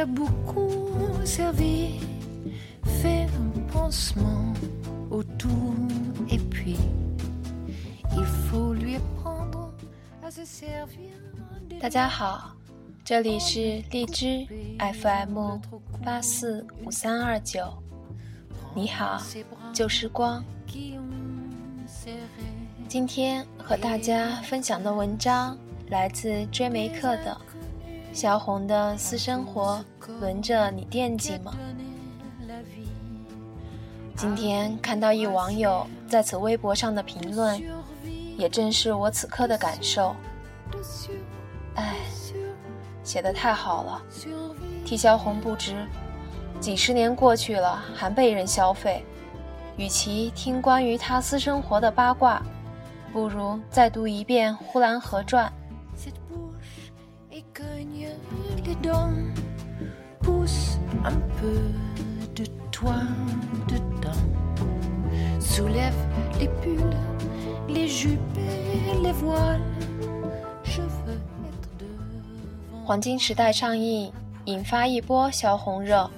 a beaucoup servi fait un pansement autour et puis il faut lui apprendre à se servir 大家好，这里是荔枝 FM 八四五三二九。你好，旧时光。今天和大家分享的文章来自追梅客的《萧红的私生活轮着你惦记吗》。今天看到一网友在此微博上的评论，也正是我此刻的感受。唉，写的太好了，替萧红不值。几十年过去了，还被人消费。与其听关于他私生活的八卦，不如再读一遍《呼兰河传》。黄金时代上映，引发一波萧红热。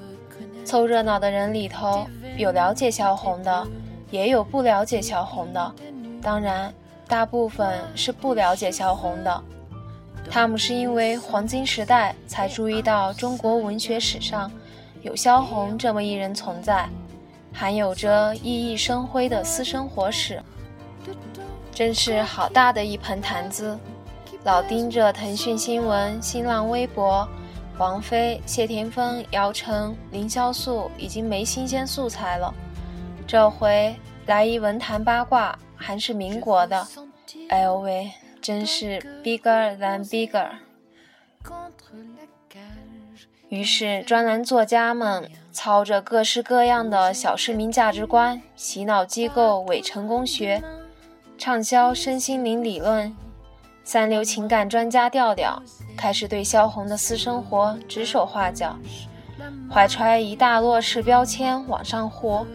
凑热闹的人里头，有了解萧红的，也有不了解萧红的。当然，大部分是不了解萧红的。他们是因为黄金时代才注意到中国文学史上有萧红这么一人存在，还有着熠熠生辉的私生活史。真是好大的一盆坛子，老盯着腾讯新闻、新浪微博。王菲、谢霆锋、姚晨、凌潇肃已经没新鲜素材了，这回来一文坛八卦，还是民国的，哎呦喂，真是 bigger than bigger。于是专栏作家们操着各式各样的小市民价值观，洗脑机构伪成功学，畅销身心灵理论。三流情感专家调调开始对萧红的私生活指手画脚，怀揣一大摞式标签往上呼。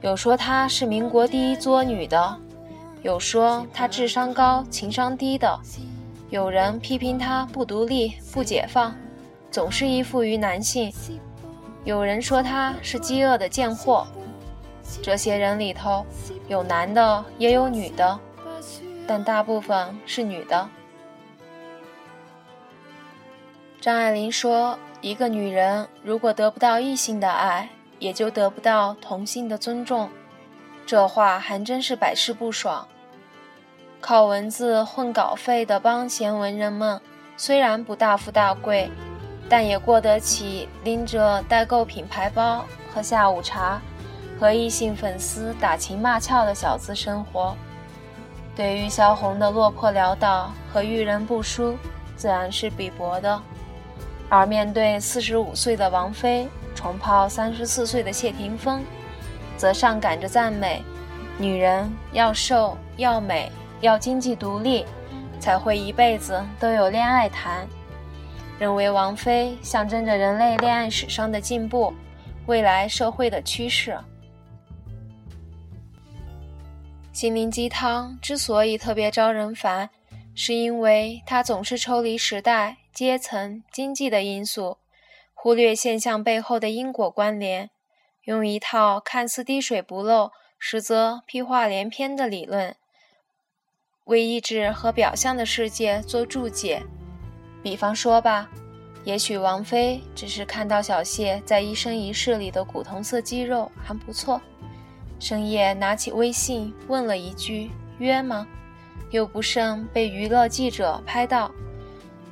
有说她是民国第一作女的，有说她智商高情商低的，有人批评她不独立不解放，总是依附于男性，有人说她是饥饿的贱货。这些人里头，有男的也有女的。但大部分是女的。张爱玲说：“一个女人如果得不到异性的爱，也就得不到同性的尊重。”这话还真是百试不爽。靠文字混稿费的帮闲文人们，虽然不大富大贵，但也过得起拎着代购品牌包喝下午茶，和异性粉丝打情骂俏的小资生活。对于萧红的落魄潦倒和遇人不淑，自然是鄙薄的；而面对四十五岁的王菲重泡三十四岁的谢霆锋，则上赶着赞美：女人要瘦、要美、要经济独立，才会一辈子都有恋爱谈。认为王菲象征着人类恋爱史上的进步，未来社会的趋势。心灵鸡汤之所以特别招人烦，是因为它总是抽离时代、阶层、经济的因素，忽略现象背后的因果关联，用一套看似滴水不漏，实则屁话连篇的理论，为意志和表象的世界做注解。比方说吧，也许王菲只是看到小谢在一生一世里的古铜色肌肉还不错。深夜拿起微信问了一句：“约吗？”又不慎被娱乐记者拍到。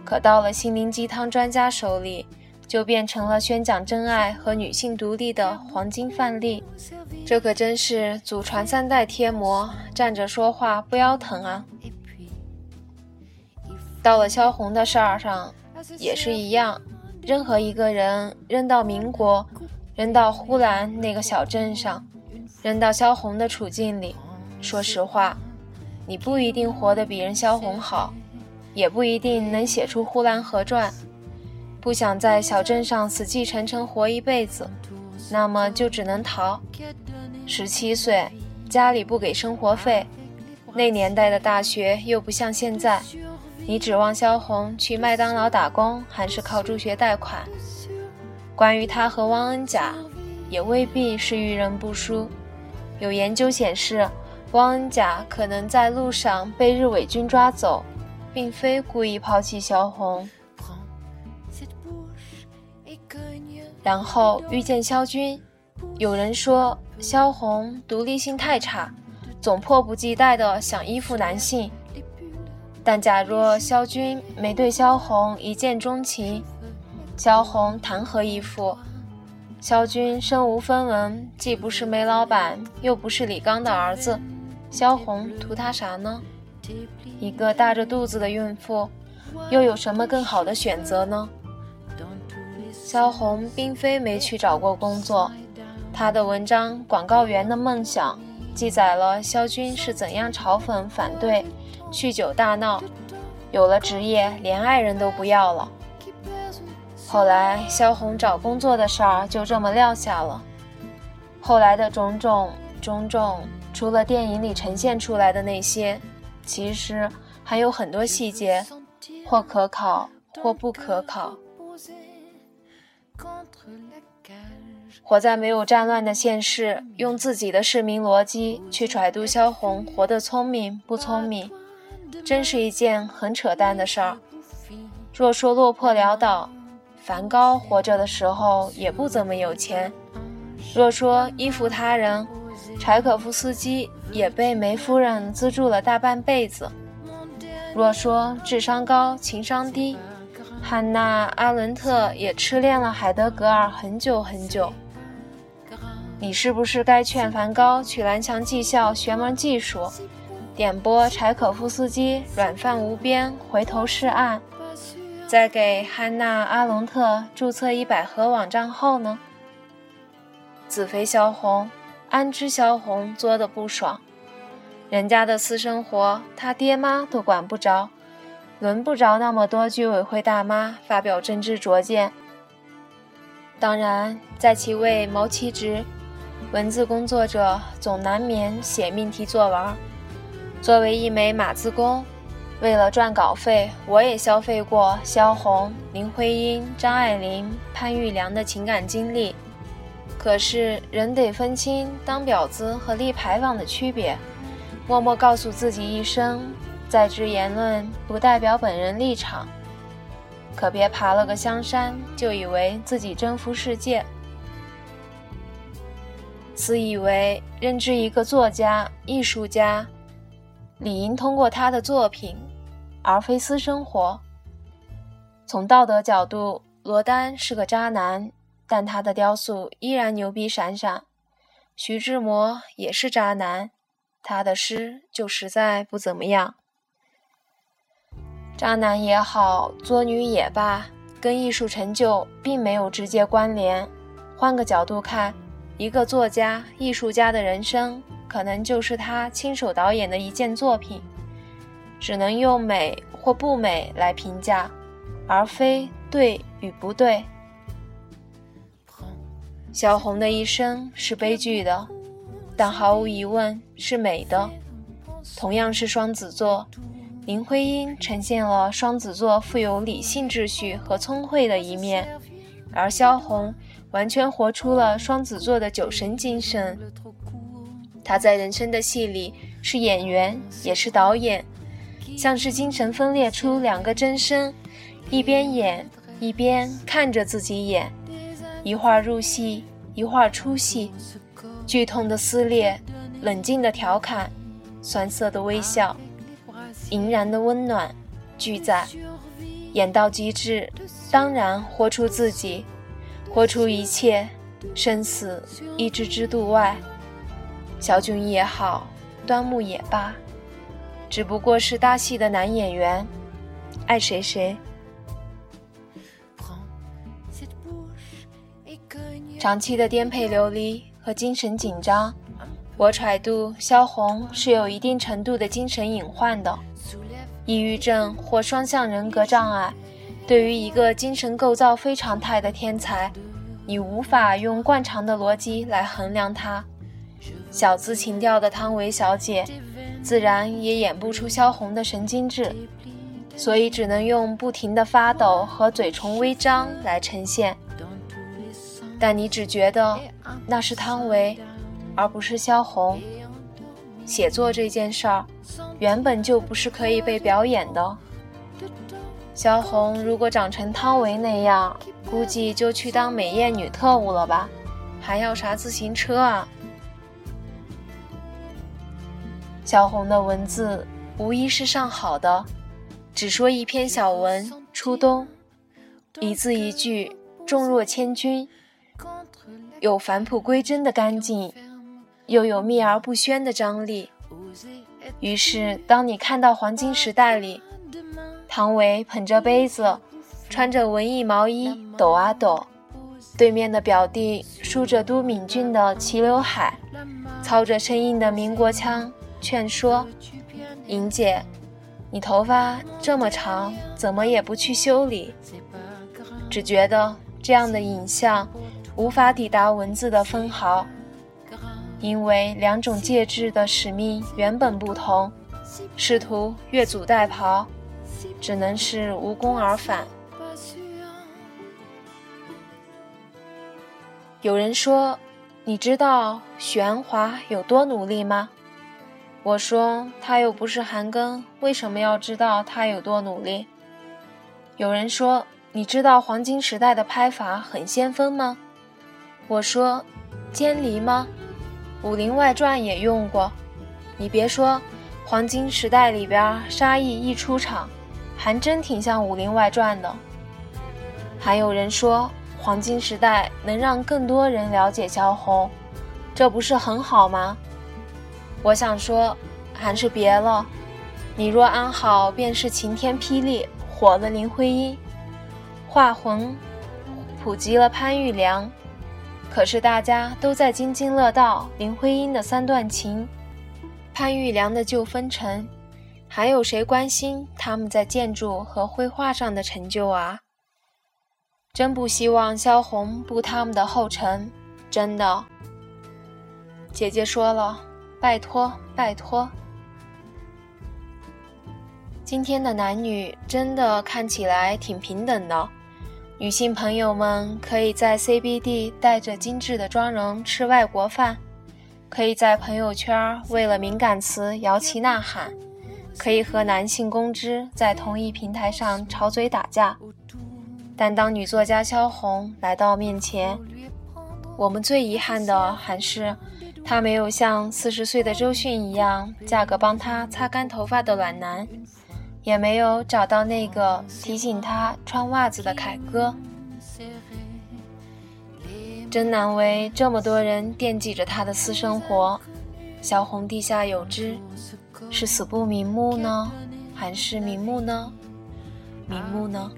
可到了心灵鸡汤专家手里，就变成了宣讲真爱和女性独立的黄金范例。这可真是祖传三代贴膜，站着说话不腰疼啊！到了萧红的事儿上，也是一样。任何一个人扔到民国，扔到呼兰那个小镇上。扔到萧红的处境里，说实话，你不一定活得比人萧红好，也不一定能写出《呼兰河传》。不想在小镇上死气沉沉活一辈子，那么就只能逃。十七岁，家里不给生活费，那年代的大学又不像现在，你指望萧红去麦当劳打工，还是靠助学贷款？关于他和汪恩甲，也未必是遇人不淑。有研究显示，汪恩甲可能在路上被日伪军抓走，并非故意抛弃萧红。然后遇见萧军，有人说萧红独立性太差，总迫不及待地想依附男性。但假若萧军没对萧红一见钟情，萧红谈何依附？萧军身无分文，既不是煤老板，又不是李刚的儿子，萧红图他啥呢？一个大着肚子的孕妇，又有什么更好的选择呢？萧红并非没去找过工作，她的文章《广告员的梦想》记载了萧军是怎样嘲讽反对。酗酒大闹，有了职业，连爱人都不要了。后来萧红找工作的事儿就这么撂下了。后来的种种种种，除了电影里呈现出来的那些，其实还有很多细节，或可考，或不可考。活在没有战乱的现世，用自己的市民逻辑去揣度萧红活得聪明不聪明。真是一件很扯淡的事儿。若说落魄潦倒，梵高活着的时候也不怎么有钱；若说依附他人，柴可夫斯基也被梅夫人资助了大半辈子；若说智商高、情商低，汉娜·阿伦特也痴恋了海德格尔很久很久。你是不是该劝梵高去蓝翔技校学门技术？点播柴可夫斯基《软饭无边》，回头是岸。在给汉娜·阿隆特注册一百合网账号呢？子肥萧红，安知萧红作的不爽？人家的私生活，他爹妈都管不着，轮不着那么多居委会大妈发表真知灼见。当然，在其位谋其职，文字工作者总难免写命题作文。作为一枚码字工，为了赚稿费，我也消费过萧红、林徽因、张爱玲、潘玉良的情感经历。可是人得分清当婊子和立牌坊的区别，默默告诉自己一声：在职言论不代表本人立场。可别爬了个香山就以为自己征服世界，自以为认知一个作家、艺术家。理应通过他的作品，而非私生活。从道德角度，罗丹是个渣男，但他的雕塑依然牛逼闪闪。徐志摩也是渣男，他的诗就实在不怎么样。渣男也好，作女也罢，跟艺术成就并没有直接关联。换个角度看，一个作家、艺术家的人生。可能就是他亲手导演的一件作品，只能用美或不美来评价，而非对与不对。萧红的一生是悲剧的，但毫无疑问是美的。同样是双子座，林徽因呈现了双子座富有理性秩序和聪慧的一面，而萧红完全活出了双子座的酒神精神。他在人生的戏里是演员，也是导演，像是精神分裂出两个真身，一边演一边看着自己演，一会儿入戏，一会儿出戏，剧痛的撕裂，冷静的调侃，酸涩的微笑，盈然的温暖，俱在，演到极致，当然活出自己，活出一切，生死一知之度外。小炯也好，端木也罢，只不过是搭戏的男演员，爱谁谁。长期的颠沛流离和精神紧张，我揣度萧红是有一定程度的精神隐患的，抑郁症或双向人格障碍。对于一个精神构造非常态的天才，你无法用惯常的逻辑来衡量他。小资情调的汤唯小姐，自然也演不出萧红的神经质。所以只能用不停的发抖和嘴唇微张来呈现。但你只觉得那是汤唯，而不是萧红。写作这件事儿，原本就不是可以被表演的。萧红如果长成汤唯那样，估计就去当美艳女特务了吧？还要啥自行车啊？萧红的文字无疑是上好的，只说一篇小文，初冬，一字一句重若千钧，有返璞归真的干净，又有秘而不宣的张力。于是，当你看到黄金时代里，唐维捧着杯子，穿着文艺毛衣抖啊抖，对面的表弟梳着都敏俊的齐刘海，操着生硬的民国腔。劝说，莹姐，你头发这么长，怎么也不去修理？只觉得这样的影像无法抵达文字的分毫，因为两种介质的使命原本不同，试图越俎代庖，只能是无功而返。有人说，你知道许鞍华有多努力吗？我说他又不是韩庚，为什么要知道他有多努力？有人说你知道黄金时代的拍法很先锋吗？我说监离吗？《武林外传》也用过。你别说，黄金时代里边沙溢一出场，还真挺像《武林外传》的。还有人说黄金时代能让更多人了解萧红，这不是很好吗？我想说，还是别了。你若安好，便是晴天霹雳，火了林徽因，画魂普及了潘玉良。可是大家都在津津乐道林徽因的三段情，潘玉良的旧风尘，还有谁关心他们在建筑和绘画上的成就啊？真不希望萧红步他们的后尘，真的。姐姐说了。拜托，拜托！今天的男女真的看起来挺平等的，女性朋友们可以在 CBD 带着精致的妆容吃外国饭，可以在朋友圈为了敏感词摇旗呐喊，可以和男性公知在同一平台上吵嘴打架。但当女作家萧红来到面前，我们最遗憾的还是。她没有像四十岁的周迅一样嫁个帮她擦干头发的暖男，也没有找到那个提醒她穿袜子的凯哥。真难为这么多人惦记着她的私生活。萧红地下有知，是死不瞑目呢？还是瞑目呢？瞑目呢？